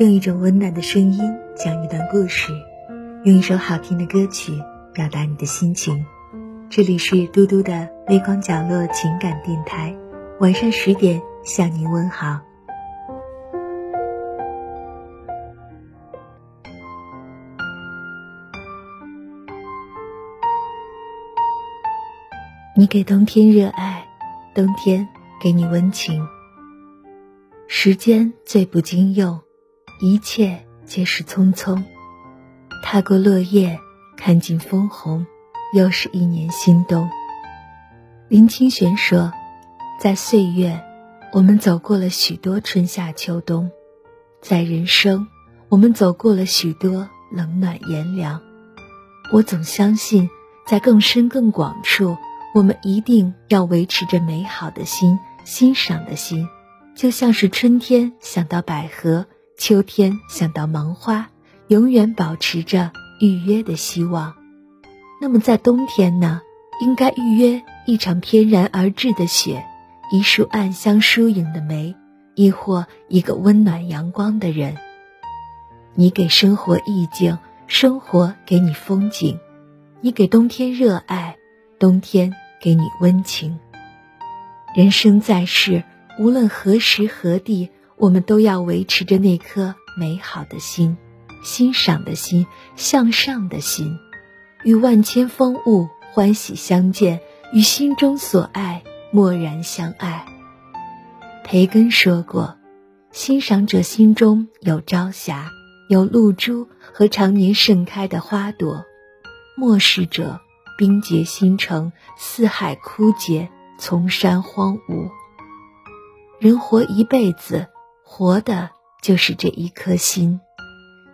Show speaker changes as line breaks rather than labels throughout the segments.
用一种温暖的声音讲一段故事，用一首好听的歌曲表达你的心情。这里是嘟嘟的微光角落情感电台，晚上十点向您问好。你给冬天热爱，冬天给你温情。时间最不经用，一切皆是匆匆。踏过落叶，看尽枫红，又是一年新冬。林清玄说：“在岁月，我们走过了许多春夏秋冬；在人生，我们走过了许多冷暖炎凉。我总相信，在更深更广处。”我们一定要维持着美好的心、欣赏的心，就像是春天想到百合，秋天想到芒花，永远保持着预约的希望。那么在冬天呢？应该预约一场翩然而至的雪，一束暗香疏影的梅，亦或一个温暖阳光的人。你给生活意境，生活给你风景；你给冬天热爱，冬天。给你温情。人生在世，无论何时何地，我们都要维持着那颗美好的心、欣赏的心、向上的心，与万千风物欢喜相见，与心中所爱默然相爱。培根说过：“欣赏者心中有朝霞，有露珠和常年盛开的花朵；漠视者。”冰结星城，四海枯竭，丛山荒芜。人活一辈子，活的就是这一颗心。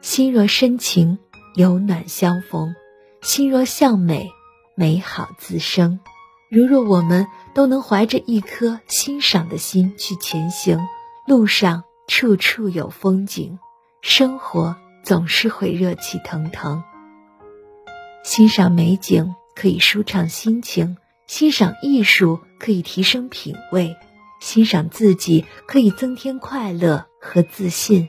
心若深情，有暖相逢；心若向美，美好自生。如若我们都能怀着一颗欣赏的心去前行，路上处处有风景，生活总是会热气腾腾。欣赏美景。可以舒畅心情，欣赏艺术可以提升品味，欣赏自己可以增添快乐和自信，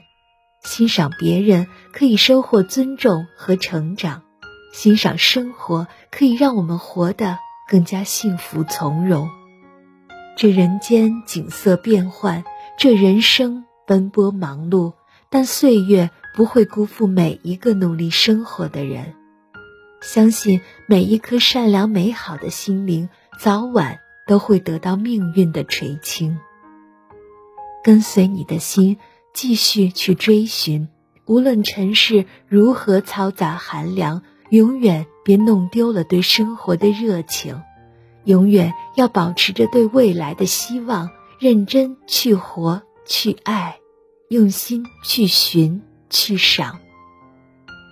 欣赏别人可以收获尊重和成长，欣赏生活可以让我们活得更加幸福从容。这人间景色变幻，这人生奔波忙碌，但岁月不会辜负每一个努力生活的人。相信每一颗善良美好的心灵，早晚都会得到命运的垂青。跟随你的心，继续去追寻，无论尘世如何嘈杂寒凉，永远别弄丢了对生活的热情，永远要保持着对未来的希望，认真去活，去爱，用心去寻，去赏。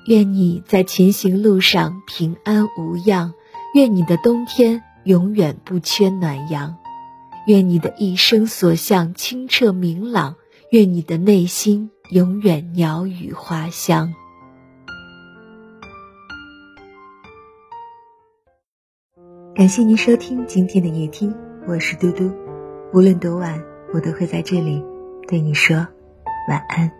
愿你在前行路上平安无恙，愿你的冬天永远不缺暖阳，愿你的一生所向清澈明朗，愿你的内心永远鸟语花香。感谢您收听今天的夜听，我是嘟嘟，无论多晚，我都会在这里对你说晚安。